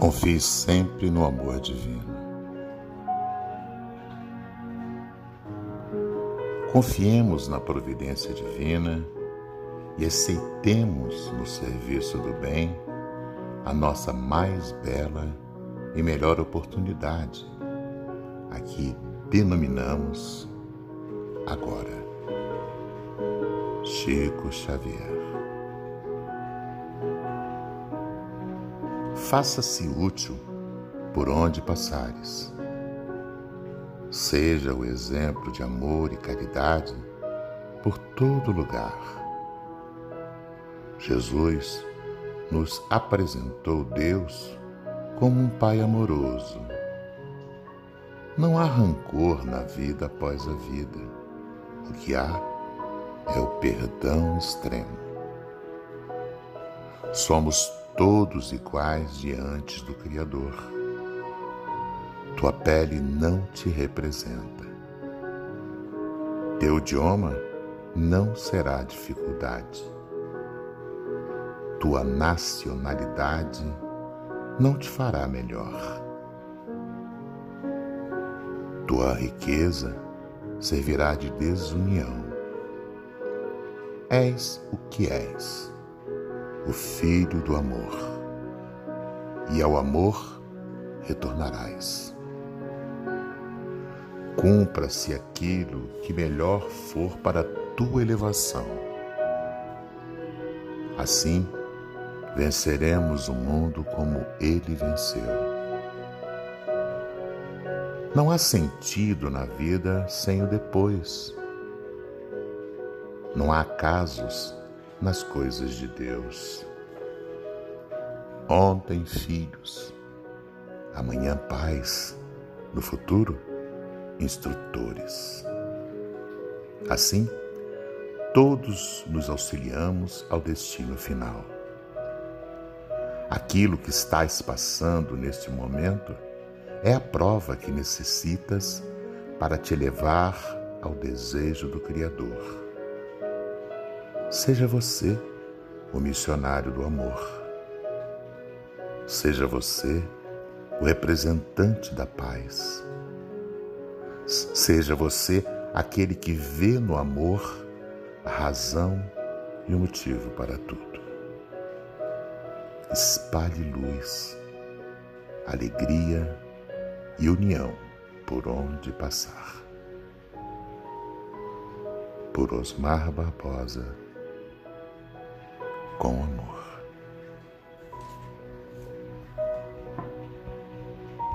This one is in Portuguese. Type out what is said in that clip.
Confie sempre no amor divino. Confiemos na providência divina e aceitemos no serviço do bem a nossa mais bela e melhor oportunidade, a que denominamos agora. Chico Xavier. Faça-se útil por onde passares. Seja o exemplo de amor e caridade por todo lugar. Jesus nos apresentou Deus como um Pai amoroso. Não há rancor na vida após a vida. O que há é o perdão extremo. Somos todos iguais diante do Criador. Tua pele não te representa. Teu idioma não será dificuldade. Tua nacionalidade não te fará melhor. Tua riqueza servirá de desunião. És o que és o Filho do amor, e ao amor retornarás. Cumpra-se aquilo que melhor for para tua elevação. Assim, venceremos o mundo como ele venceu. Não há sentido na vida sem o depois. Não há casos nas coisas de Deus. Ontem, filhos, amanhã, pais, no futuro, instrutores. Assim, todos nos auxiliamos ao destino final. Aquilo que estás passando neste momento é a prova que necessitas para te levar ao desejo do Criador. Seja você o missionário do amor. Seja você o representante da paz. Seja você aquele que vê no amor a razão e o motivo para tudo. Espalhe luz, alegria e união por onde passar. Por Osmar Barbosa con